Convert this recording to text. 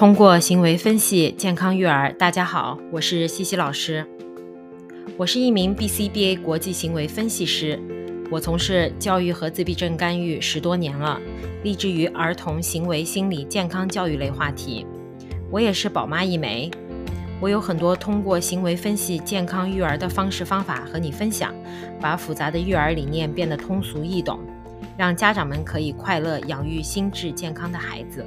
通过行为分析健康育儿大家好我是西西老师。我是一名 bcba 国际行为分析师我从事教育和自闭症干预十多年了立志于儿童行为心理健康教育类话题。我也是宝妈一枚我有很多通过行为分析健康育儿的方式方法和你分享把复杂的育儿理念变得通俗易懂让家长们可以快乐养育心智健康的孩子。